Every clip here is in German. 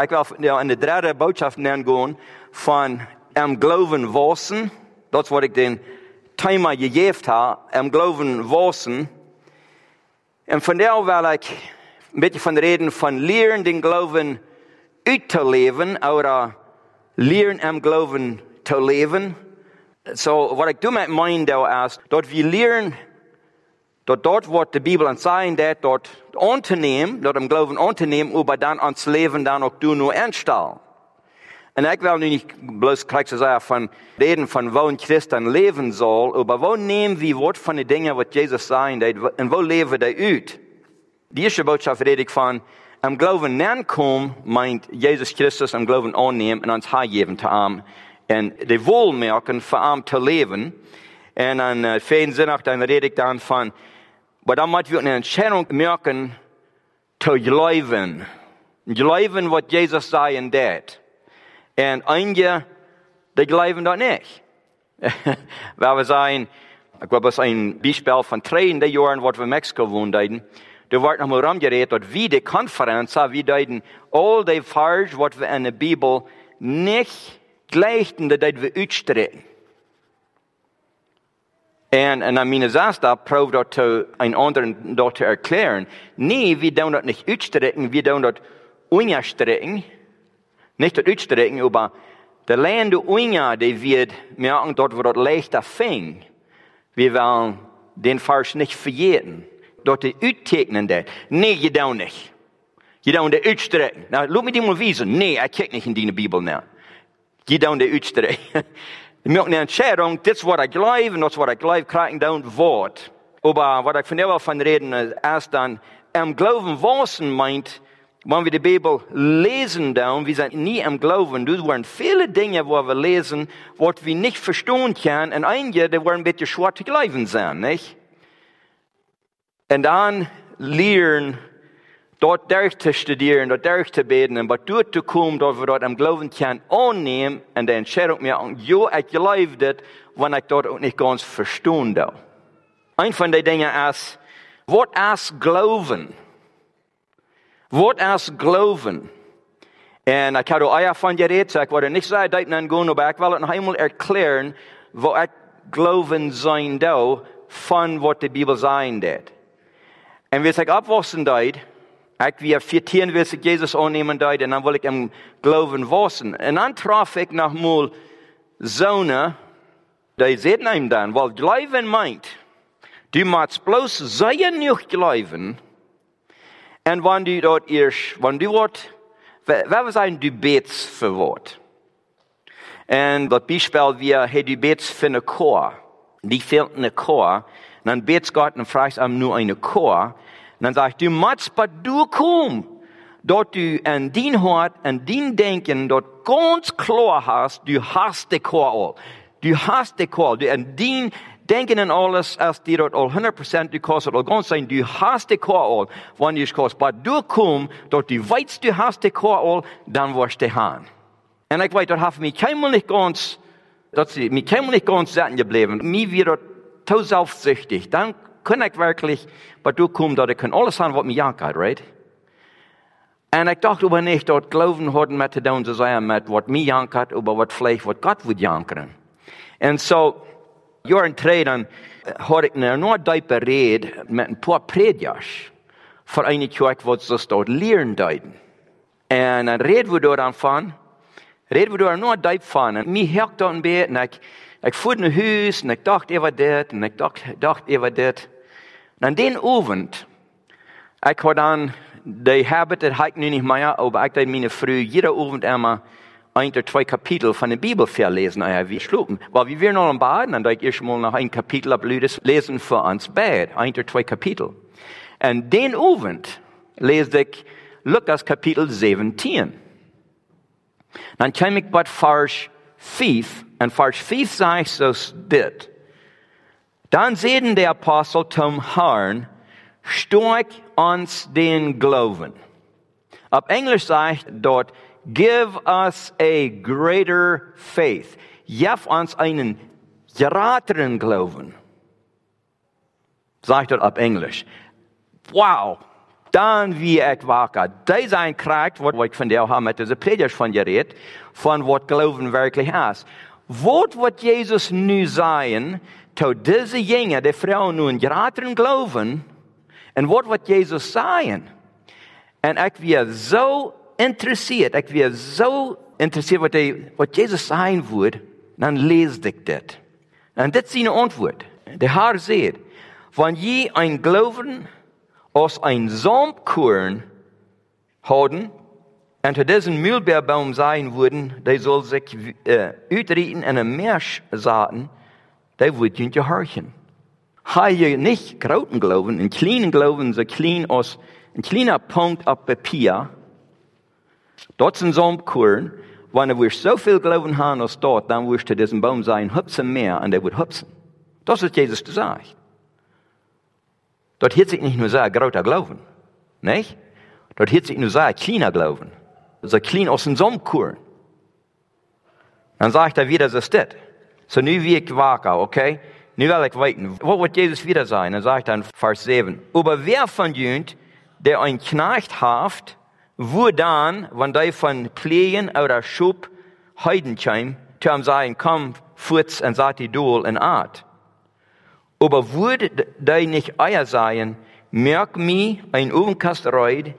Ik wil ja, in de derde boodschap gaan van am geloven wassen. Dat is wat ik den thema gegeven heb. Am geloven wassen. En vandaar wil ik een beetje van reden van leren den geloven uit te leven. Oder leren am geloven te leven. So, wat ik doe met mijn deel is, dat we leren dat dort wat de Bibel ons sagen, dat dort ondernemen, dat am geloven ondernemen, aber dan ons leven dan ook doen nu aanstellen. En ik wil nu niet bloos gelijk zo zeggen van reden van wo een christen leven zal, maar wo nemen we wat van de dingen wat Jezus zei en wo leven we uit? Die eerste boodschap red ik van, am geloven nankom, meint Jezus Christus am geloven aannemen en ons geven te am. En de wohlmerken voor am te leven. En dan uh, fijnzinnig, dan red ik dan van, maar dan moeten we een Entscheidung merken, te geloven. Geloven wat Jezus zei en deed. En einige, die geloven dat niet. Waar we zijn, ik heb eens een Beispiel van twee jaren wat we in Mexico woonden. Er wordt nog maar omgereed dat wie de conferentie, wie deiden al die vers wat we in de Bibel niet gleichen, dat we uitstrekken. En, en aan mijn zasta proef dat een ander dat te erklären. Nee, we doen dat niet uitstrekken, we doen dat unstrekken. Nicht dat aber de lande unja, die wird merken, dort wo das leichter fing. Wir wollen den Vers nicht verjeten. Dort die uittekenen dat. Nee, je doet niet. Je doet de uitstrekken. Nou, laat me die maar wijzen. Nee, ik kijk niet in die Bibel naar. Je doet de uitstrekken. Je moet een entscheidung, dit is wat ik geloof en dat is wat ik geloof, krijgen dan woord. Aber wat ik van jou van reden is dan, am geloven wassen meint, wenn wir die Bibel lesen dann, wir sind nie am Glauben, das waren viele Dinge, wo wir lesen, was wir nicht verstehen können, und einige, die waren ein bisschen schwer zu glauben sein, nicht? Und dann lernen, dort durch zu studieren, dort durch zu beten, und dort zu kommen, dass wir dort am Glauben können annehmen, und die Entscheidung mir, ja, ich glaube das, wenn ich dort auch nicht ganz verstehen darf. Ein von den Dingen ist, was ist Glauben? Was ist Glauben? En ik had er eier van geredet, so ik wilde niet zo duiten gaan, aber ik wil het nog eenmaal erklären, wat ik geloven zijn zou, van wat de Bibel zijn deed. En als ik afwassen deed, Ek weer 14 wees ek Jesus aanneem en en dan wil ik hem geloven en. En dan traf ik nog mal zonen. Die zeiden hem dan, wel glo en mind. Du maats bloos zijn niet geloven. En wanneer du dat eerst, wanneer du wat. wat was een dubets voor wat? En dat bijspel weer het dubets voor een koor. Die vindt een koor. En dan bidt God en vraagt hem nu een koor dan zegt u, maar doe kom. Dat u en dien hart en dien denken, dat kans klaar hast, du hast de koor al. Du hast de koor, du en dien denken en alles, als die dat al 100% du kost het al gans zijn, du hast de koor al. Wanneer je kost, maar doe kom, dat du weet du hast de koor al, dan was de haan. En ik weet, dat heeft mij helemaal niet gans, dat ze mij helemaal niet gans zetten gebleven. Mij weer dat zelfzuchtig. Dan kon ik werkelijk wat doen dat ik kon alles aan wat mij jankt, right? En ik dacht over niet dat geloven hadden met te doen zoals zijn met wat mij jankt, over wat vlees wat God wil jankeren. En zo, jaren treden had eh, ik een nooit diepe red met een paar predikers voor een kerk wat ze dat leren deden. En dan reden we door aan van, reden we door nooit diep van. En mij hakt dat een beetje en ik, ik voelde een huis en ik dacht even dit en ik dacht, dacht even dit. En den avond, ik had dan, de habit, dat had ik nu niet meer, aber ik deed mijn vrouw immer ein oder zwei Kapitel von der Bibel verlesen, ja, wie schlupen. Weil wir wären noch am Baden, dann ich mal noch ein Kapitel ablödes lesen für uns Bad, ein oder zwei Kapitel. Und den Abend lese ich Lukas Kapitel 17. Dann kam ich bei Vers 5, und Vers 5 sagt so dit. Dann sehen der Apostel zum Herrn, stark uns den Glauben. Auf Englisch sagt dort, give us a greater faith. Jef uns einen gerateren Glauben. Sagt dort auf Englisch. Wow. dann wie ich wacker. Das ist ein Kraft, was ich von dir habe mit dieser Predigt von geredet, von was Glauben wirklich ist. Was wird Jesus nu Tot deze jongen, de vrouw, nu een grateren geloven en wat wat Jezus zei. En ik weer zo interesseerd, ik weer zo interesseerd wat, hij, wat Jezus zei. wordt, dan lees ik dit. En dit is zijn antwoord. De Haar zegt, wanneer je een geloven als een zompkoorn houden en tot deze mulbeerboom zijn worden, die zal zich eh, uh, uitrieten en een mersch zaten saaten, der wird nicht gehorchen. Ha je nicht großen Glauben, einen kleinen Glauben, so klein aus, ein kleiner Punkt auf Papier, dort sind Saumkorn, wenn wir so viel Glauben haben als dort, dann wirst du diesen Baum sein, hüpfen mehr, und der wird hüpfen. Das ist Jesus gesagt. Dort hat sich nicht nur sehr großer Glauben, nicht? Dort hat sich nur sehr kleiner Glauben so klein aus dem Sommerkorn. Dann sagt er wieder, so ist das. So nu wie ich wake, okay? Nu will ich weiten. Wo wird Jesus wieder sein? Dann sagt er in Vers 7. Aber wer von jünt, der ein Knecht haft, wo dann, wenn der von Pflegen oder Schub heiden zu ihm sagen, komm, futz und sagt die Dol in Art. Aber würde der nicht euer sein, merk mi ein Ovenkast reut,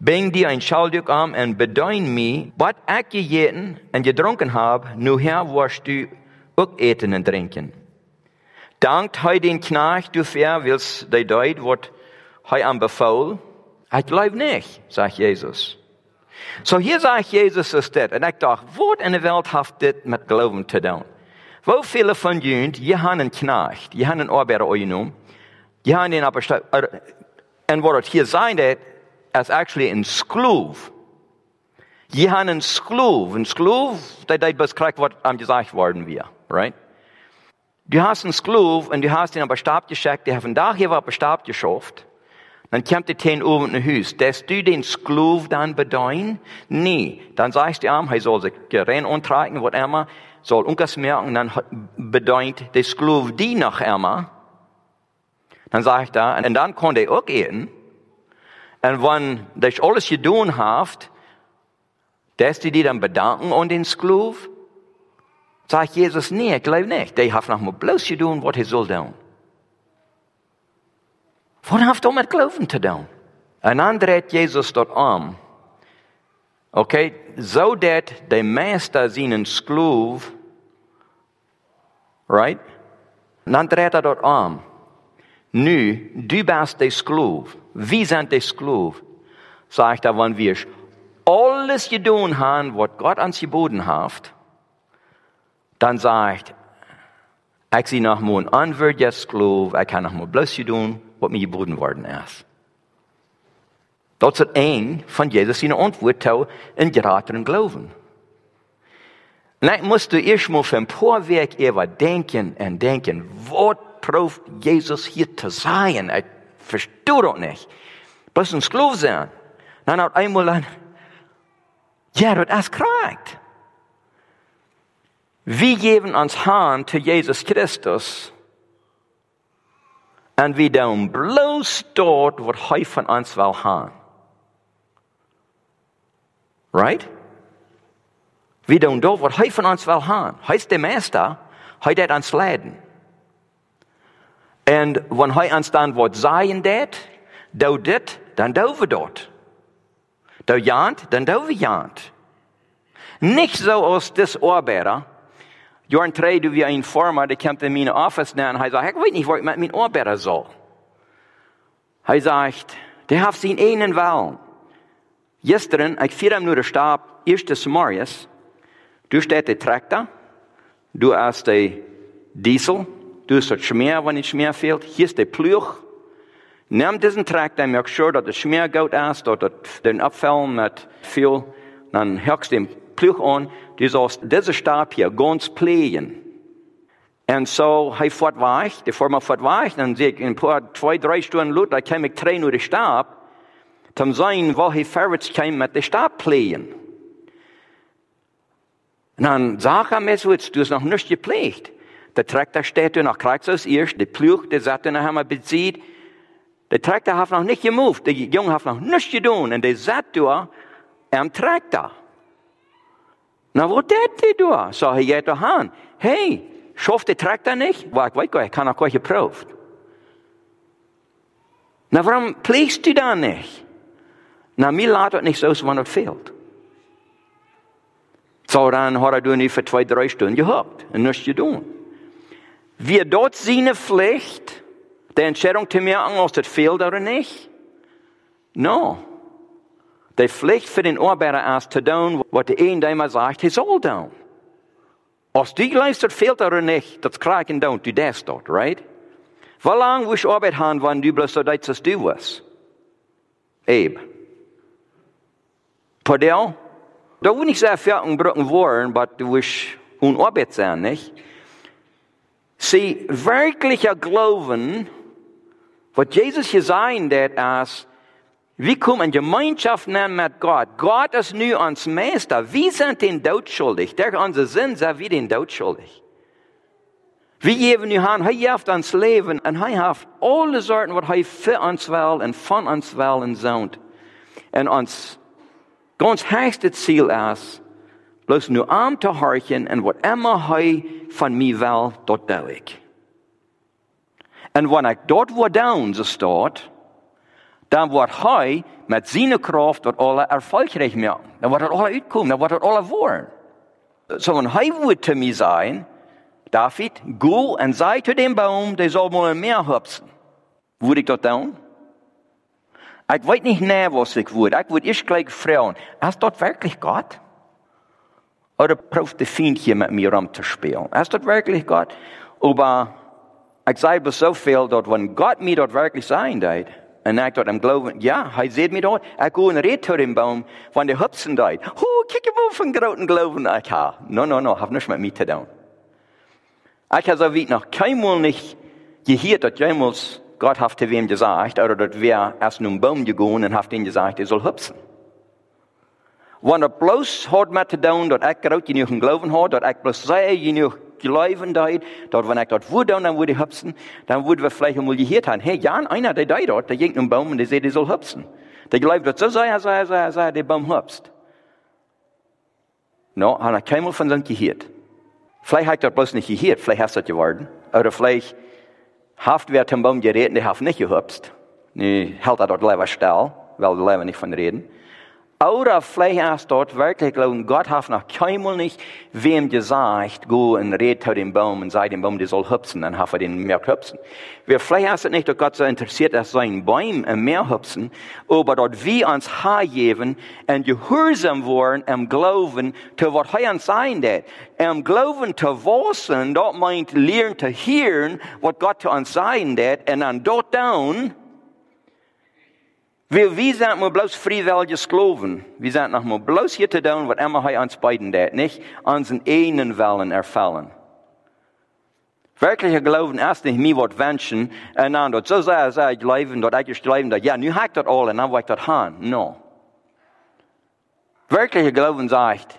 Bring dir ein Schalduk an und bedein mir, was ich gegeten und getrunken habe, nur her wirst du ook eten en drinken. Dankt hij den knaag dafür, wils de deed wat hij aan befool? Hij blijft niet, zegt Jezus. Zo so hier zegt Jezus dus dit. En ik dacht, wat in de wereld heeft dit met geloven te doen? Wel vele van jullie, je hebben een knaag, je hebben een arbeider opgenomen. Je hebt een arbeider. En wat het hier zijn is actually een skloof. Je hebt een skloof. Een skloof, dat dat beschrijft wat aan gezegd worden weer. Right? Du hast einen Sklof und du hast ihn aber Stab geschickt, der hat von da hier war Stab geschafft. Dann kommt der Ten oben in Haus. Dass du den Sklof dann bedeuten? Nee. Dann sagst du ihm, er soll sich rein untreiben, was immer, soll irgendwas merken, dann bedeutet der Sklof die nach immer. Dann sag ich da, und dann konnte er auch eten. Und wenn das alles getan habt, dass die die dann bedanken und den Sklav, sagt Jesus, nee, ik geloof niet. Der hat nog maar bloosje doen wat hij er soll Wat heeft hat er geloven te doen? En Ein anderer hat Jesus dort an. Okay, so dat de meester seinen Skloof, right? En dan draait hij dat aan. Nu, du bist de Skloof. Wie zijn de Skloof? Sagt er, wann wir alles gedaan hebben wat Gott uns geboten hat, dan zegt, ik zie nog maar een antwoord, yes, geloof, ik kan nog maar blusje doen wat mij geboden worden is. Dat is het een van Jezus zijn antwoord toe in gerateren geloven. En ik moest er eerst maar van paar even denken en denken, wat proeft Jezus hier te zijn? Ik versta dat niet. Plus een geloof zijn. Dan had einmal een, ja, dat is correct. Vi give an hand to Jesus Christus, and we don't dort wat hy van ons wil gaan. Right? We don't do what van an's wil gaan. Hy's die meester, er hy het ons leiden. And when hy ons dan wat sein det, da dit, dan dou we dort. Dou jaant, dan dou we jaant. Nicht so aus des Ohrbärer, arbeider. Jorn twee du wie een farmer, die komt in mijn office na en hij zegt, ik weet niet wat ik met mijn arbeider zal. Hij zegt, der heeft zijn enen wel. Gisteren, ik vier hem nu de stap, eerste Samarias, du staat de tractor, du hast de diesel, Du hast das Schmier, wenn nicht Schmier fehlt. Hier ist der Pluch. Nimm diesen Traktor, mach sure, dass das Schmier gut ist, dass den Abfall mit viel, dann höchst den Pluch an. Du sollst diesen Stab hier ganz pflegen. Und so, hij fort weg, die Firma fort dann sehe ich in ein paar, zwei, drei Stunden kam ich drei nur den Stab, zum sein, wo hij vorwärts kam mit dem Stab pflegen. Und dann sag er mir so, du hast noch nicht gepflegt. Der Traktor steht nach Kreuzhaus erst, der Pluch, der sagt, dann haben wir bezieht, Der Traktor hat noch nicht gemoved. Der Junge hat noch nichts getan. Und der satt da am Traktor. Da? So, er geht doch an. Hey, schafft der Traktor nicht? War ich weiß gar nicht, kann auch gar geprüft. Na, warum pflegst du da nicht? Na, mir lädt das nicht so, wenn es fehlt. So, dann hat er du nicht für zwei, drei Stunden gehabt und nichts getan. Wir dort seine Pflicht, die Entscheidung zu mir an, ob das fehlt oder nicht? No. Die Pflicht für den Arbeiter ist zu tun, was der eine immer sagt, er soll tun. Als glaubst, das fehlt oder nicht, das kriegen du, du das dort, right? Wie lange willst du Arbeit haben, wenn du bloß so denkst, dass du was? Eben. Padel? Da will ich sehr viel brücken wollen, aber du willst unarbeit sein, nicht? Sie, wirklicher Glauben, was Jesus gesagt hat, ist, Vi kom en gemeenskap neem met God. God is nu ans meester. Wie sind den dood schuldig? Der onze zin zijn wie den dood schuldig. Wie geven nu aan, hij heeft ans leven en hij heeft alle soorten wat hij voor ons wil en van ons wil en zoont. En ons, ons hoogste ziel is, bloos nu arm te harken en wat immer hij van mij wil, dat doe ik. En wanneer ik dat wat down, zo staat, dann wird er mit seiner Kraft dort alle erfolgreich machen. Dann wird er alle uitkommen, dann wird er alle wollen. So, wenn er wird zu mir sein, David, go und sei zu dem Baum, der soll mal mehr hüpfen. Würde ich dort down? Ich weiß nicht näher, was ich würde. Ich würde erst gleich fragen, ist dort wirklich Gott? Oder prüft der Feind hier mit mir rumzuspielen? Ist dort wirklich Gott? Aber ich sage so viel, dort, wenn Gott mir dort wirklich sein wird, und ich dort am Glauben, ja, er sieht mich dort, ich gehe und rede zu dem Baum, wenn der hüpfen dort. Oh, kick mal von großen Glauben. Ich habe, no, no, no, hab nichts mit mir zu tun. Ich habe so wie noch keinmal nicht gehört, dass jemals Gott hat zu wem gesagt, oder dass wir erst nun Baum gegangen und hat ihm gesagt, er soll hüpfen. Wenn er bloß hat mit zu tun, dass ich gerade genug Glauben hat, dass ich bloß sei genug Glauben dort, dort, wenn ich dort würde, dann würde ich hüpfen, dann würden wir vielleicht einmal gehört haben, hey, Jan, einer, der da dort, der ging einen Baum und der sagt, der soll hüpfen. Der glaubt, dass so sei, sei, sei, sei, der Baum hüpft. No, hat er keinmal von seinem gehört. Vielleicht hat er bloß nicht gehört, vielleicht hast du das geworden. Oder vielleicht haft wer zum Baum geredet, der hat nicht gehüpft. Nee, hält er dort lieber still, weil wir lieber nicht von reden. Oder vielleicht dort wirklich glauben, Gott hat noch keinmal nicht wem gesagt, go und red zu dem Baum und sei dem Baum, der soll hüpfen, dann hat er den mehr hüpfen. Wir vielleicht du nicht, dass Gott so interessiert, dass sein Baum im Meer hüpfen, aber dort wir uns geben und gehorsam worden im Glauben, zu was er uns sein wird. Im Glauben zu wissen, dort meint lernen zu hören, was Gott zu uns sein wird, und dann dort down, wir, wir sind mal bloß freiwilliges Glauben. Wir sind noch mal bloß hier zu tun, was immer er uns beiden tut, nicht unseren eigenen Willen erfüllen. Wirklicher Glauben ist nicht mir was wünschen, und dann dort so sehr, sehr ich leben, dort ich leben, dort, ja, nu hat das alle, und dann will ich haben. No. Wirklicher Glauben sagt,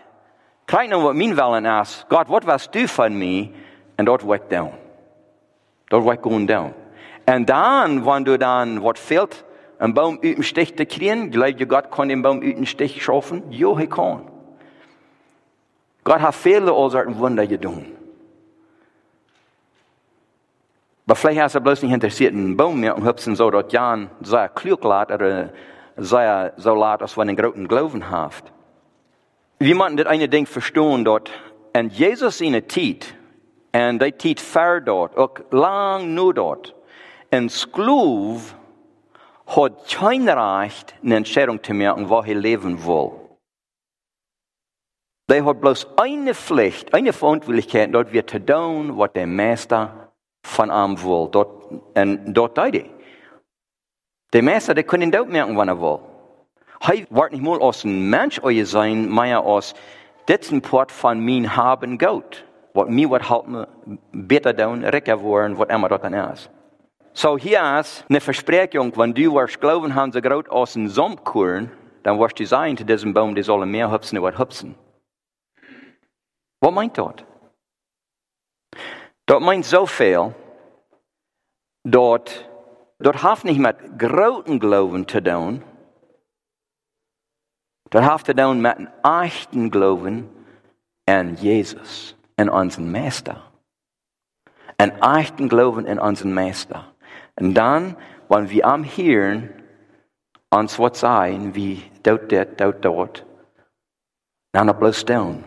kijk wat mijn willen is. Gott, wat was du mir? Und dort will ich down. Will ich gehen down. Und dann, wenn du dann, was fehlt, einen Baum uit dem Stich zu kriegen. Glaubt ihr, Gott kann den Baum uit dem Stich schaffen? Jo, er kann. Gott hat viele Ursachen Wunder getan. Aber vielleicht hast du bloß nicht interessiert, einen Baum mehr und so dort Jan sehr klug lat oder sehr so lat, als wenn einen großen Glauben hat. Wir müssen das eine Ding verstehen dort. Und Jesus in der Tit, und die Tit fair dort, auch lang nur dort, en Sklav hat kein Recht, eine Entscheidung zu machen, wo er leben will. Der hat bloß eine Pflicht, eine Verantwortlichkeit, dort wird zu tun, was der Meister von ihm will. Dort, und dort tut Der Meister, der kann ihn dort merken, wann er will. Er wird nicht mal aus einem Mensch euer sein, mehr aus dessen Port von mir haben Gott. Was mir wird halt besser tun, recker worden, was immer dort dann ist. So hier "Ne eine Versprechung, wenn du wirst geloven haben ze groot aus een Sumpfkorn, dan was die sein zu diesem Baum, die sollen mehr hüpfen als hupsen. Wat meint dat? Dat meint so viel, Dat, dort hat nicht met grote Glauben te doen. dort hat te doen met een echten Glauben an Jesus, an onze meester. Een echten Glauben an onze meester. En dan, wanneer we am hören, ons wat zijn, wie doet dit, doet dat, dan op doen.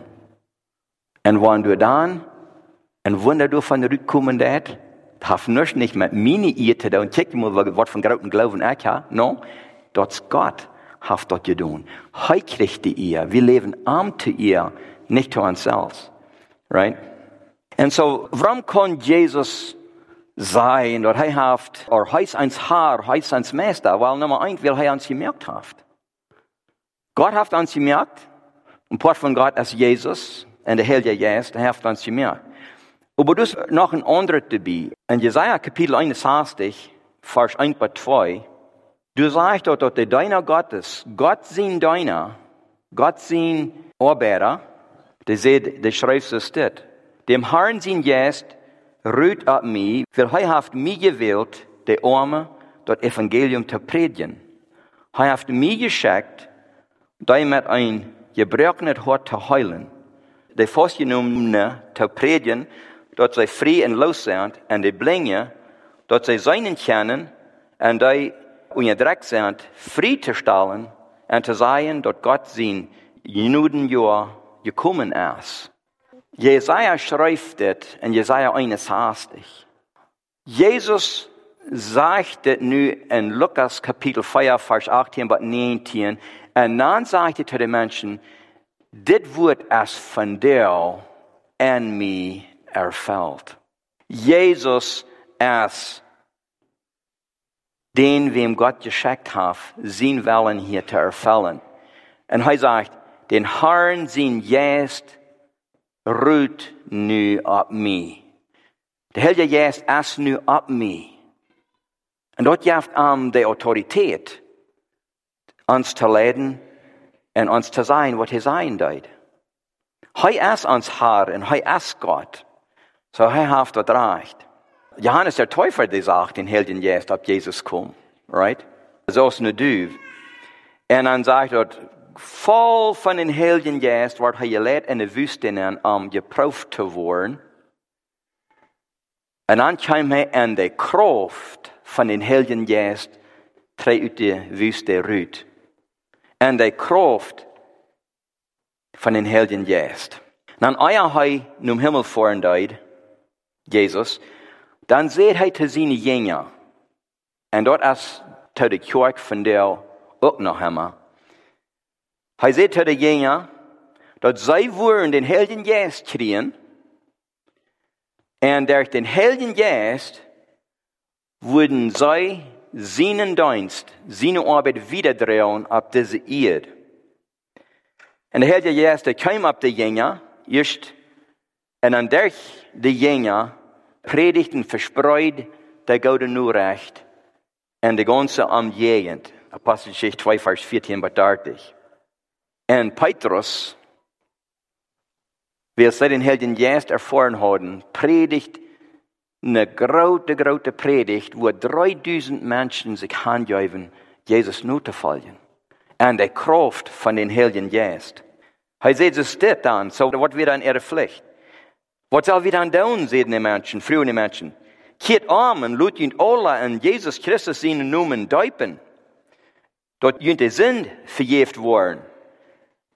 En wanneer du dan, en wanneer du van de komen dat, heeft niks niet met mijn eer te doen. Kijk maar wat van groten geloven ik heb. No, dat is God heeft dat gedaan. Hij kriegt die eer. We leven am te eer, niet onszelf. Right? And so, waarom kan Jezus zijn dat hij heeft, of hij is ons Haar, hij is ons Meester? Wel, nummer 1, weil hij ons gemerkt heeft. Gott heeft ons gemerkt, een part van God is Jezus, en de Heilige Geest heeft ons gemerkt. Aber dus noch ein anderer dabei. In Jesaja Kapitel 61, Vers 1 bis 2, du sagst dort, dass der Deiner Gottes, Gott sein Deiner, Gott sein Arbeiter, der sieht, der schreibt so steht, dem Herrn sein Geist ruht ab mich, weil er hat mich gewählt, der Arme, das Evangelium zu predigen. Er hat mich geschickt, damit ein gebrochenes Hort zu heilen, der Fastgenommene zu predigen, dat zij vrij en los zijn en de brengen, dat zij zijn kennen en die onderdrukt zijn, vrij te stellen en te zeggen dat God zijn Juden jaar gekommen is. Jesaja schrijft dit in Jesaja 61. Jezus zegt dit nu in Lukas Kapitel 4, Vers 18 bis 19. En dan zegt hij tot de mensen, dit woord is van jou en mij erfüllt. Jesus ist den, wem Gott geschickt hat, sein Willen hier zu erfüllen. Und er sagt, den Herrn sein Geist Roet nu op mij. De Heilige Geest is nu op mij. En dat geeft aan de autoriteit ons te leiden en ons te zijn wat hij zijn deed. Hij is ons har en hij is Gott. Zo so hij heeft dat recht. Johannes der Täufer, die sagt in Helden Geest, ob Jesus kommt, right? So ist eine du. Und dann sagt er, voll von den Helden Geist wird er gelehrt in der Wüste, um geprüft zu werden. Und dann kam er in der Kraft von den Helden Geist, drei uit der Wüste rüt. Und der Kraft von den Helden Geist. Dann eier hij num Himmel voren deed, Jesus, dan zegt hij te zijn jingen, en dat is te de kerk van der ook nog helemaal. Hij zegt te de jingen, dat zij worden den Heiligen Geist kriegen, en durch den Heiligen Geist würden zij seinen Dienst, seine Arbeit wiederdrehen auf diese Erde. Und der Heilige Geist, der kam auf die Jünger, erst en aan der de jenga predigten verspreid der Gode nur recht en de ganze Umgegend. Apostelgeschichte 2, Vers 14 bis 30. En Petrus het zij den Helden juist ervoren houden. Predigt een grote, grote predigt, waar 3000 mensen zich handjuiven, Jezus nu te volgen. En de kracht van den Helden juist. Hij zegt, dus ze staat dan, zo so wordt weer dan er. Wat zal we dan doen, zeiden de mensen, vroegen de mensen. Keert om en laat je Allah en Jezus Christus zijn noemen duipen. Dat jullie zin vergeeft worden.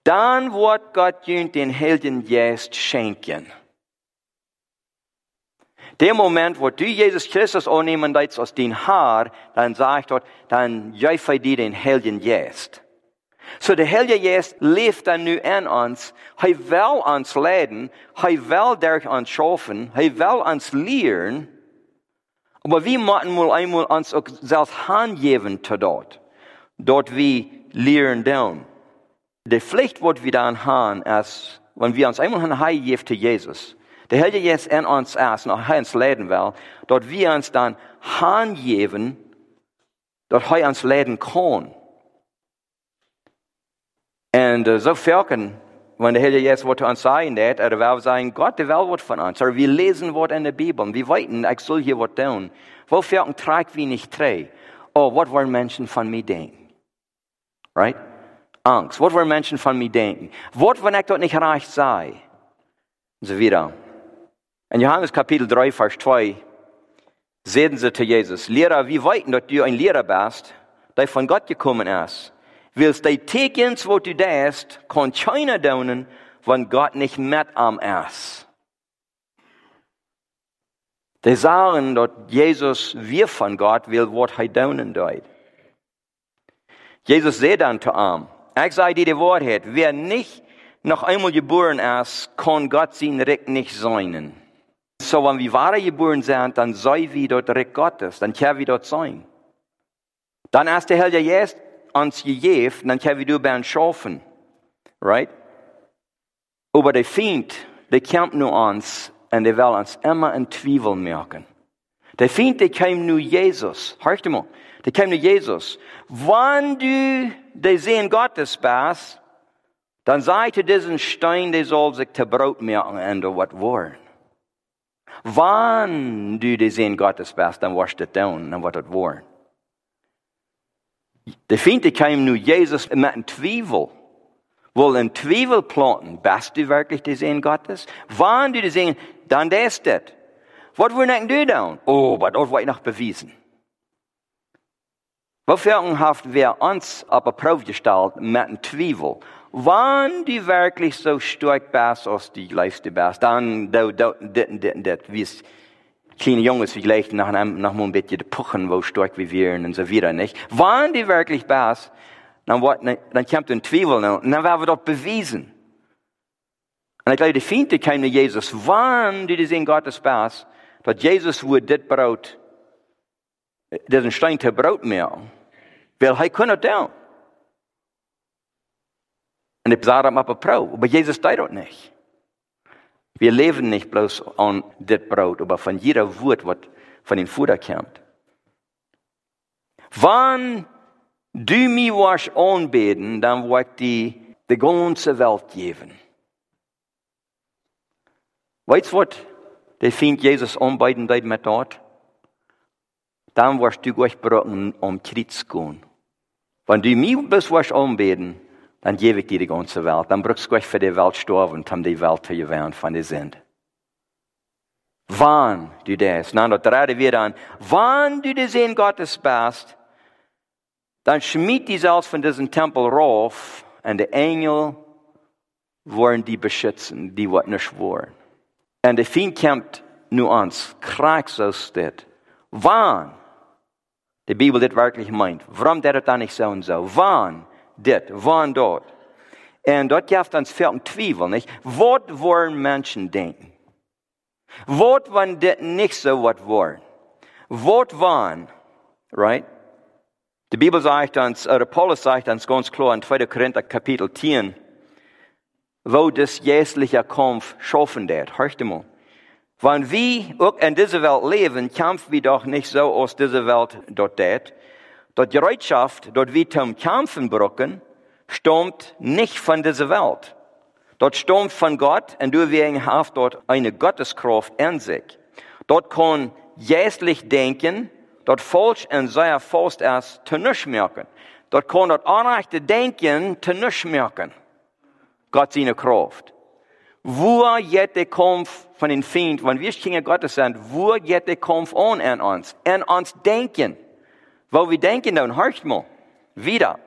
Dan wordt God jullie den Heiligen Geist schenken. Der Moment, wo du Jesus Christus annehmen willst als dein Haar, dann sagt Gott, dann geef dir den Heiligen Geist. So der Heilige Geest leeft dan nu in ons. Hij wil ons leiden. Hij wil durch ons schaffen. Hij wil ons leren. Aber wir müssen mal einmal uns auch selbst handgeben zu dort. Dort wir lernen down. Pflicht, was wir dann haben, ist, wenn wir uns einmal handgeben zu Jesus. Der Heilige Geist in uns ist, noch uns leiden will, dort wir uns dann handgeben, dort er uns leiden kann. En uh, zo velken wenn der Heilige Geist wird uns sagen, dat, oder wir sagen, Gott, der will was von uns. Oder wir lesen was in der Bibel. Und wir weiten, ich soll hier was tun. Wofür ein Trag wie nicht drei? Oh, was wollen Menschen von mir denken? Right? Angst. Was wollen Menschen von mir denken? Was, wenn ich dort nicht reich sei? Und so wieder. In Johannes Kapitel 3, Vers 2, sehen sie zu Jesus, Lehrer, wie weiten, dass du ein Lehrer bist, der von Gott gekommen ist? Willst die Tekens, wo du das, kann keiner tun, wenn Gott nicht mit am ist. Die sagen, dass Jesus wir von Gott will, was er tun dort. Jesus sagt dann zu ihm, ich sage dir die Wahrheit, wer nicht noch einmal geboren ist, kann Gott sein Recht nicht sein. So, wenn wir wahre geboren sind, dann sei wir dort Recht Gottes, dann können wir dort sein. Dann ist der Heilige Geist uns gegeben, dann können wir darüber schaffen. Right? Aber der Feind, der kämpft nur uns und der will uns immer in Zweifel merken. Der kam nur Jesus. Hörst du mal? Der kam nur Jesus. Wenn du der Sehen Gottes bist, dann sagte diesen Stein, der soll sich zu Brot merken und was wollen. Wann du der Sehen Gottes bist, dann wirst du tun und was das wollen. Der Feind kam nur Jesus mit einem Zweifel. Wohl ein Zweifel planten. Bist du wirklich der Sehen Gottes? Wann du der Sehen, dann das das. Was wollen du tun? Oh, aber das wollte ich noch bewiesen. Wofür haft wir uns aber Probe gestellt mit einem Zweifel? Wann du wirklich so stark bist, als die leifste bist, dann, du, du, dit, dit, dit, wie es kleine Jungs vielleicht nach einem, nach ein bisschen puchen, wo stark wir und so wieder, nicht? Wann die wirklich bist, dann, dann, kommt ein Zweifel und dann werden wir doch bewiesen. Und ich glaube, die Finte kam zu Jesus, wann die in Gottes bist, dass Jesus wird das Brot, diesen Stein zu Brot mehr. Weil er kann das tun. Und ich sage ihm aber Pro, aber Jesus tut das nicht. Wir leben nicht bloß an das Brot, aber von jeder Wort, was von dem Futter kommt. Wann du mich was anbeten, dann wird die, die ganze Welt geben. Weißt du, was der Feind Jesus anbeten mit dort? Dann wirst du gleich brauchen, um gehen. Wenn du mich bloß was anbeten, dann gebe ich dir die ganze Welt. Dann brauchst du gleich für die Welt sterben, um die Welt zu gewinnen von der Sünde. Wann du das, na, da reden wir dann, wann du der Sehen Gottes bist, dann schmied die selbst von diesem Tempel rauf und die Engel wollen die beschützen, die was nicht wollen. Nur uns, krank so steht. Wann die Bibel das wirklich meint, warum der das nicht so und so? Wann dit, wann dort. Und dort gibt uns viel Zweifel, nicht? Was wollen Menschen denken? Was wenn dit nicht so was wollen? Was wann? Right? Die Bibel sagt uns, oder Paulus sagt uns ganz klar in 2. Korinther Kapitel 10, wo das jährliche Kampf schaffen wird. Hörst du mal? Wenn wir auch in dieser Welt leben, kämpfen wir doch nicht so aus dieser Welt dort. Dort Bereitschaft, dort wir zum Kämpfen brücken, stammt nicht von dieser Welt. Dort stammt von Gott und du wirst haft dort eine Gotteskraft in sich. Dort kann jästlich denken, dort falsch und sehr fast erst zu nichts merken. Dort kann dort anrechte denken zu nichts merken. Gott seine Kraft. Geht der Kampf von den Feind, wenn wir Kinder Gottes sind, wo geht der Kampf an uns? In uns denken. Wo wir denken dann, hörst mal, wieder,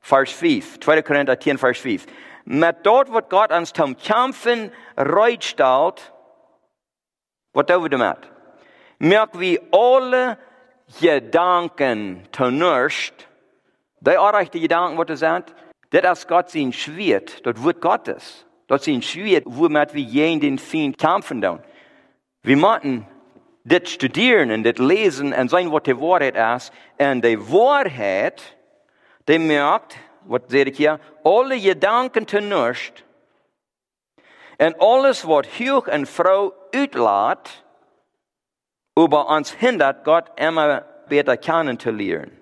Vers 5, 2. Korinther 10, Vers 5. Mit dort, was Gott uns zum Kämpfen reitstellt, was tun wir damit? Merken wir alle Gedanken zunächst, die erreichte Gedanken, was Dit as God sien sweet, dat word God is. Dat sien sweet hoe met wie jy in den fiend kamp vandaan. Wie moeten dit studeren en dit lezen en zijn wat de waarheid is. En de waarheid, die merkt, wat zeg ik hier, alle gedanken tenurst. En alles wat huw en vrouw uitlaat, over ons hindert God immer beter kennen te leren.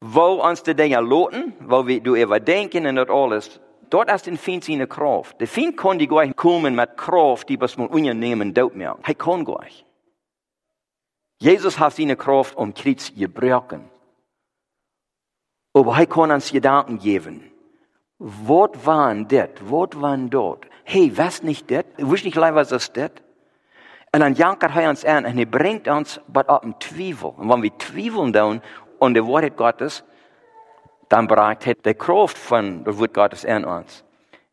Wo uns die Dinge loten, wo wir du überdenken und das alles, dort ist den Feind seine Kraft. Der Feind kann die gleich kommen mit Kraft, die was man unannehmen dort mehr. Er kann gleich. Jesus hat seine Kraft um Kreuz gebrochen. Aber er kann uns Gedanken geben. Was waren das? Was waren dort? Hey, was nicht das? Wisst nicht leid, was ist das? Und dann jankert er uns an und er bringt uns auf den Zweifel. Und wenn wir zweifeln dann und der Wort Gottes, dann er die Kraft von der Wort Gottes an uns.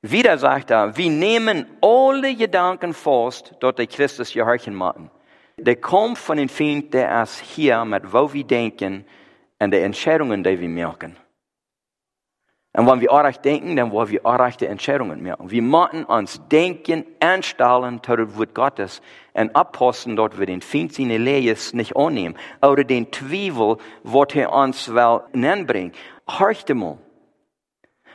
Wieder sagt er, wir nehmen alle Gedanken fast, dort die Christus gehorchen machen. Der kommt von den Feind, der ist hier mit wo wir denken und die Entscheidungen, die wir machen. Und wenn wir auch denken, dann wollen wir auch die Entscheidungen machen. Wir müssen uns denken, anstellen, zu dem Wort Gottes und abpassen, dort wir den Feind seine nicht annehmen. Oder den Zweifel, was er uns will anbringen. Horcht mal.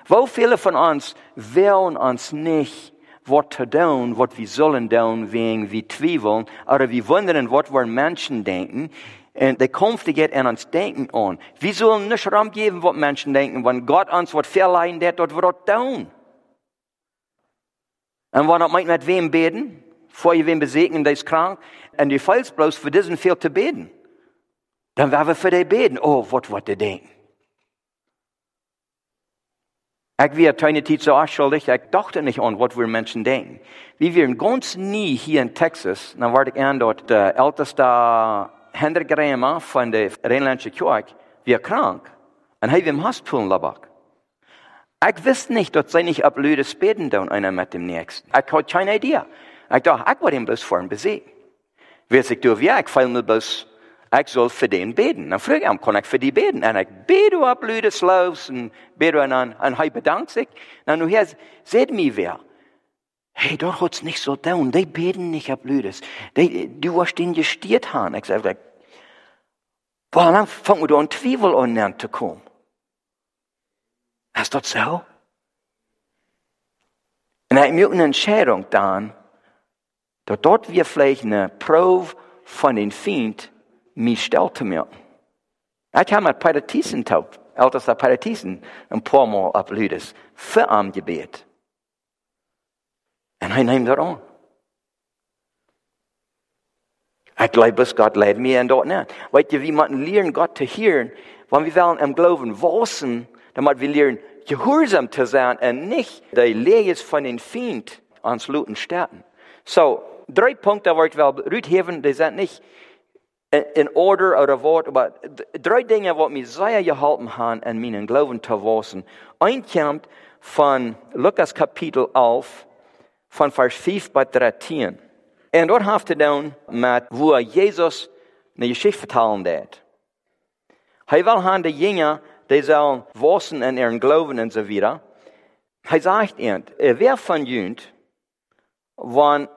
Wo viele von uns wollen uns nicht was zu tun, was wir sollen tun, wegen wir zweifeln, oder wir wundern, was wir Menschen denken. Und de kommt geht an uns denken an. Wir sollen nicht Raum geben, was Menschen denken, wenn Gott uns was verleihen, der dort wird tun. Und wenn man mit wem beten, vor wem besegnen, der ist krank, und die falls bloß für diesen viel zu beten, dann werden wir für die beten. Oh, was wird der denken? Ich war keine Zeit so schuldig, ich dachte nicht an, was wir Menschen denken. Wir ganz nie hier in Texas, dann war ich an dort der älteste Hendrik Rema von der Rheinländische Kirche, war krank. Und war im Hospital labak. Ich wusste nicht, dass sie nicht ab Lüdes beten tun, einer mit dem Nächsten. Ich hatte keine Idee. Ich dachte, ich wollte ihn bloß vor ihm besiegen. Wer sich durch, ja, ich fall mir bloß, ich soll für den beten. Dann frage ich ihn, kann ich für die beten? Ich bete ab Lüdes los und bete ihn an, und er bedankt sich. Und nun hier, seht mir wer. Hey, dort hat's nicht so tun. Die beten nicht ab Lüdes. Die, du hast den gestiert haben. Ich sage, boah, dann fangen wir da an Zweifel an zu kommen. Ist das so? Und er hat mir eine Entscheidung dann, dass dort wir vielleicht eine Probe von den Feind mich stellte mir. Ich habe mit Peter Thyssen, ältester Thyssen, ein paar Mal ab Lüdes, für am Gebet. And I named it on. Ek glo bus God led me en daarna. Weet jy moet leer God te heer, want wie wel im Glauben wasen, dan moet wie leer gehorsam te sein en nicht die Lehres von den Feind ansluten sterben. So, drei Punkte wo ich wel rütheben, die sind nicht in order oder Wort, aber drei Dinge, die mich sehr geholfen haben, an meinen Glauben zu wasen. Ein kommt von Lukas Kapitel 11, von Vers 5 bis 13. Und dort hat er dann mit, wo Jesus eine Geschichte vertellen wird. Er will haben die Jünger, die sollen wachsen in ihren Glauben und so weiter. Er sagt ihnen, wer von Jünd, wenn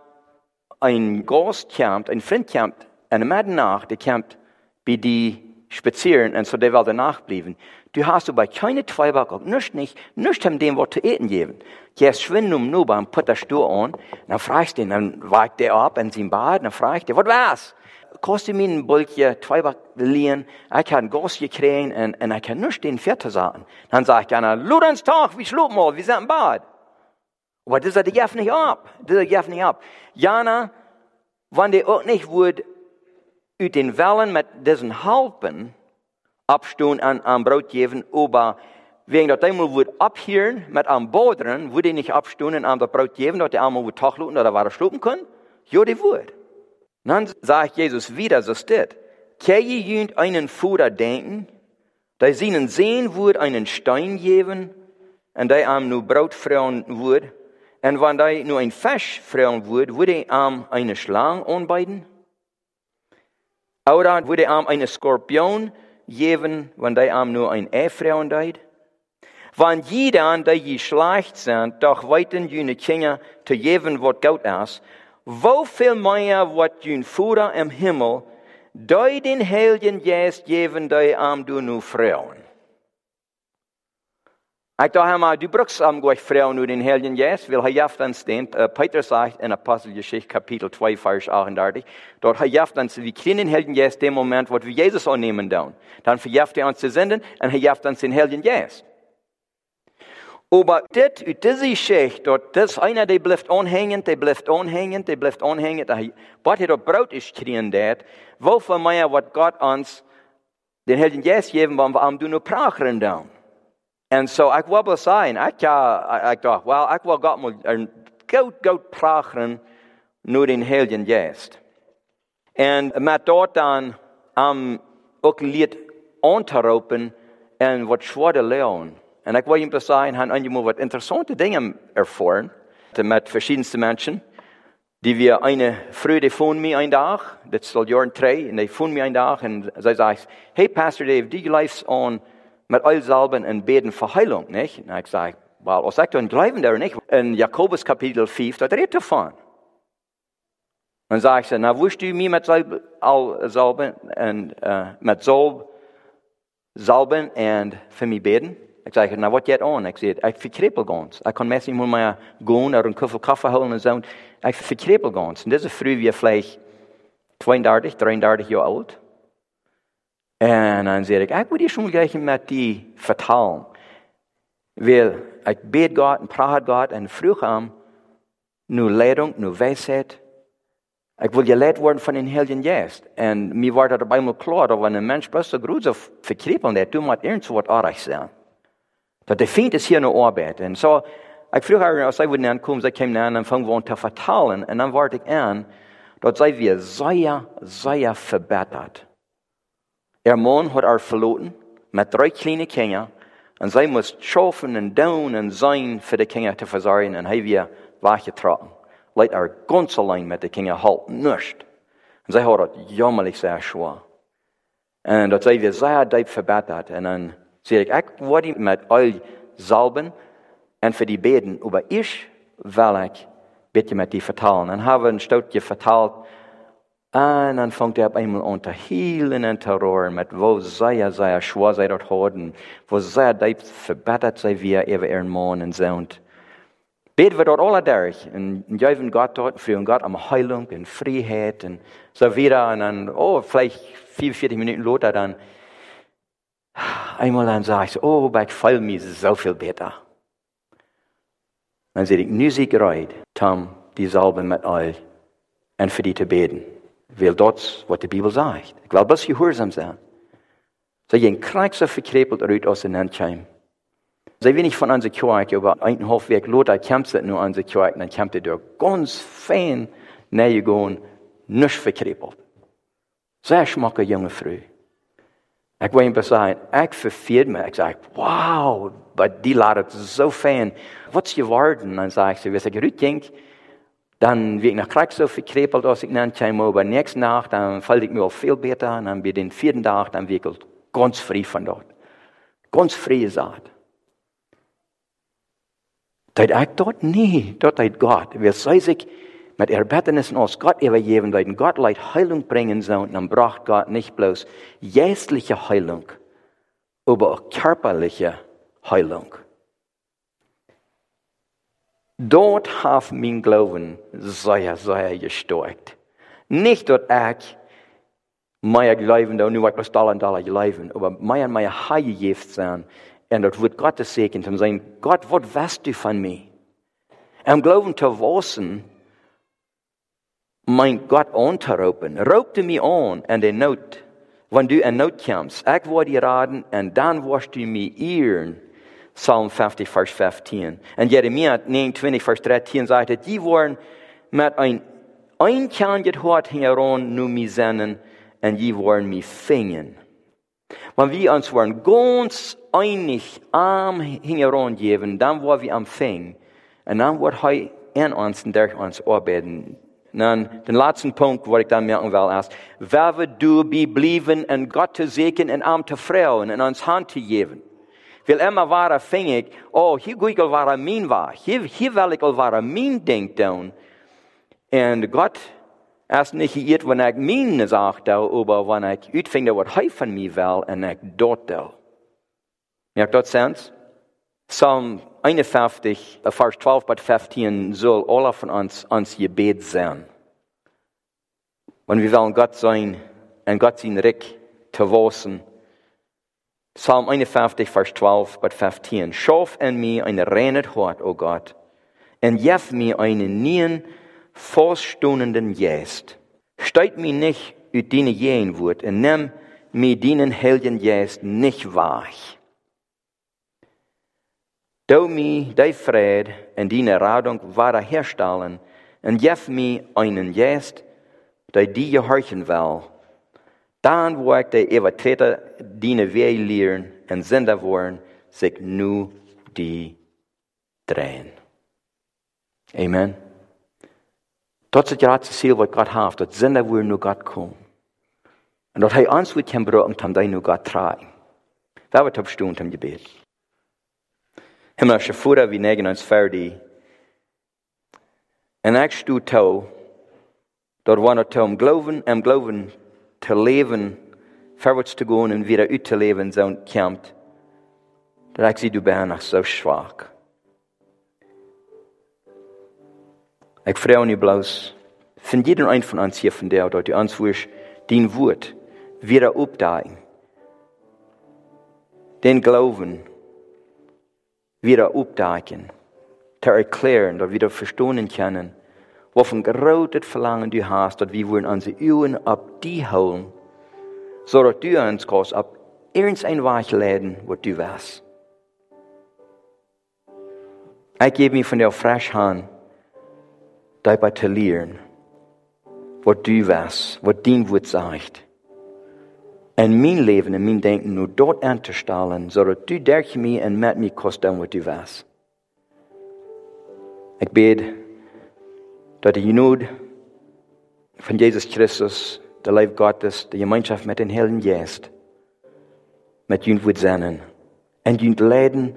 ein Gast kommt, ein Freund kommt, eine Mitternacht, der kommt bei die spazieren und so der will danach bleiben. Du hast aber keine Zweifel, nicht, nicht, nicht um dem, was zu essen geben. Gehst schwimmen um nur beim put der Stuhl an, dann fragst du ihn, dann wagt der ab in sein Bad, dann fragst du, was war's? Kostet mir ein Bulkje, Zweifel liehen, ich habe Gas gekriegt und, und ich kann nicht den Viertel sagen. Dann sagt einer, Luderns Tag, wir schlupen mal, wir sind im Bad. Aber das hat die nicht ab. Das hat die nicht ab. Jana, wenn der auch nicht würde, ut den Wellen mit diesen Halpen abstehen an am Brot geben, aber wegen dat einmal wird abhören mit am Boderen, würde nicht abstehen und am Brot geben, dass die einmal wird tachluten oder war schlupen können? Ja, die wird. Dann sagt Jesus wieder, so steht, kann jemand einen Fuder denken, der ihnen sehen wird, einen Stein geben, und der am nur Brot freuen wird, und wenn der nur ein Fisch freuen wird, würde er am eine Schlange anbeiden? Oder würde er eine Skorpion geben, wenn der am nur ein Ehefrauen deit? Wenn jeder, der je schlecht sind, doch weiten jene Kinder zu geben, was gut ist, wo viel mehr wird jün Futter im Himmel, dei den Heiligen Geist geben, der am du nu Frauen? Ich dachte mal, du brauchst am gleich Frauen nur den Heiligen Geist, weil er jaft dann stehen, uh, Peter sagt in Apostelgeschichte Kapitel 2, Vers 38, dort er jaft uns, wir kriegen den Heiligen Geist dem Moment, wo wir Jesus annehmen dann. Dann verjaft er uns zu senden und er jaft uns den Heiligen Geist. Aber dit, uit deze schicht, dat dis einer, die blijft onhängend, die blijft onhängend, die blijft onhängend. Wat hij dat brood is gekregen dat, wovon mij wat God ons den Heiligen Geist geven, wanneer we am doen prachen dan. En zo, ik wil wel zijn, ik, ja, wel, ik wil God moet een goed, goed prachen nu den Heiligen Geist. En met dat dan am ook lied aan te roepen en wat schwere leon. En ik wil je zeggen, han je wat interessante dingen erfahren met verschiedenste mensen. Die wir eine Frau, die von mir ein Tag, das soll Jahren drei, und die von mir ein Tag, und sie sagt, hey Pastor Dave, die läufst an mit Salben und beten für Heilung, nicht? Und ich sage, well, was sagt du, und glauben der nicht? In Jakobus Kapitel 5, da redet davon. Und sage ich, na, wusst du mir mit Salben und uh, mit Salben, Salben und für mich beten? Ik zei, nou wat jij aan? Ik zei, ik verkrepel gans. Ik kan mensen moet maar gaan naar een koffer koffie halen en zo. Ik verkrepel gans. En deze vrouw wie vielleicht 32, 33 jaar oud. En dan zei ik, ik moet je schon gleich met die vertalen. Weil ik bid God en praat God en vroeg hem, nu leiding, nu wijsheid. Ik wil geleid worden van een Heiligen Geest. En mir wordt er bij me klaar, dat wanneer een mens so groß auf verkrepeln, dat du moet ernst wat aardig zijn. Dat de fint is hier naar arbeid. En zo, ik vroeg haar, als zij wilde aankomen, zij kwam aan en vang gewoon te vertalen. En dan werd ik aan, dat zij weer zeer, zeer verbeterd. Ihr Mann hat haar verloren met drie kleine kinderen. En zij moest schaffen und en und voor de kinderen te verzorgen en hij haben wir weggetrokken. Leid haar ganz alleen met de kinderen halt nicht. En zij hat es jammerlijk zeer schwer. En dat zij weer zeer diep verbeterd. En dan zei ik, ik word met al zalben en voor die beden. Maar is wil ik een beetje met die vertalen. En hebben een stoutje vertaald En dan vangt hij op eenmaal aan te hielen en te roeren met wo zij, zij schwa zij dat houden, wo zij diep verbeterd zij via even een man en zoont. Beten we dat alle derg en juiven God dort, vroegen God om heilung en vrijheid en zo wieder. En dan, oh, vielleicht 44 Minuten later dann, Einmal dann sage ich so, oh, bei Fall mir so viel besser. Dann sage ich, nu zie ik eruit, Tom, die Salbe mit euch und für die zu beten. wil dat wat de Bijbel zegt. Ik wil best gehoorzaam zijn. Zij so, gehen verkrepeld uit als een Handscheiben. Zij so, van onze kerk, half week lood Lothar nou ze het aan onze kerk, dann kämpft er durch ganz je neigungen, nicht verkrepelt. Zij smakken jonge vrouw. Ik wil je zeggen, ik verveel me. Ik zeg, wauw, die laat het zo fijn. Wat is je woorden? Dan zeg ze, ik, Ruud, denk, dan word ik nog krijg zo verkrepeld als ik naar een maar nächste nacht, dan valt ik me al veel beter. En dan bij de vierde dag, dan word ik ganz vrij van dat. Ganz vrij zaad. Dat ik dat? Nee, dat is God. Wil zei ik, mit Erbetenissen aus Gott übergeben werden. Gott leid Heilung bringen soll. Dann braucht Gott nicht bloß geistliche Heilung, aber auch körperliche Heilung. Dort hat mein Glauben sehr, sehr gestärkt. Nicht dort ich mein Glauben, da nur etwas Dollar und Dollar Glauben, aber mein, mein Heiliggift sein. Und dort wird Gottes Segen und sagen, Gott, was weißt du von mir? Am Glauben zu wissen, mein Gott anzuroepen. Roepte mich an in der Not, wenn du in Not kommst. Ich werde dir raten und dann wirst du mich ehren. Psalm 50, Vers 15. Und Jeremia 29, Vers 13 sagt, die waren mit ein einkanget Hort heran nur mich sennen und die waren mich fingen. Wenn wir uns waren ganz einig am heran geben, dann waren wir am Fing. Und dann wird er in uns und durch uns arbeiten. Dan den laatste Punkt, wat ik dan merken wil, is, we du blijven en God te zeken en aan te vrouwen en ons hand te geven. Vilhelma vara fängig, oh, hier går al vara min va, hier, hier al jag vara min denkdown. En God, is niet hier wanneer ik mijn zaak doe, maar wanneer ik uitvind wat hij van mij wil en ik dood doe. Dat sens? Psalm 51, vers 12 tot 15 zal alle van ons ons gebed zijn. Want we willen God zijn en God zijn rijk te wassen. Psalm 51, Vers 12 bis 15. Schaf in mir ein reines Hort, o Gott, und jef mir einen nien, vollstonenden Geist. Steit mir nicht ut deine Jenwort und nimm mir deinen heiligen Geist nicht wahr. Dau mir dein Fried und deine Radung wiederherstellen und jef mir einen Geist, der dir gehorchen will. Dan wordt de Evatreter dienen wij leren en zender worden zich nu die drehen. Amen. Dat is het laatste ziel wat God heeft, dat zender worden nu God komen. En dat hij ons wordt kan brengen, dan hij nu God traaien. Dat wordt op stond om je bed. Himmelsche Vader, we negen ons verder. En ik stoot toe, dat we naar toe geloven en geloven te leven, vorwärts te gaan en wieder uit te leven, zo komt, dat ik zie, du bent nog zo zwak. Ich freue mich bloß, von jedem einen von uns hier von der, dort die uns wursch, den Wort wieder aufdagen. Den Glauben wieder aufdagen, zu erklären, wir wieder verstehen können, wovon großes Verlangen du hast, dass wir wollen unsere Augen ab die holen, so dass du uns kannst ab irgendein Weg leiden, was du weißt. Ich gebe mir von der frisch Hand, dabei te leren wat du was, wat woord sagt. En mijn leven en mijn denken nu dort aan te stellen, zodat du derg me en met me kost doen wat du was. Ik bid dat de genoeg van Jezus Christus, de lijf Gottes, de gemeenschap met den Heiligen Geest, met jullie woord zijn. En jullie leiden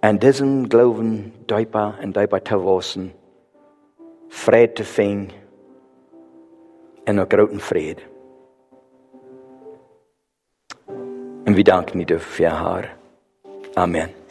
an diesem Glauben dieper und dieper te wassen. Vrede te vinden en een grote vrede. En we danken u voor haar. Amen.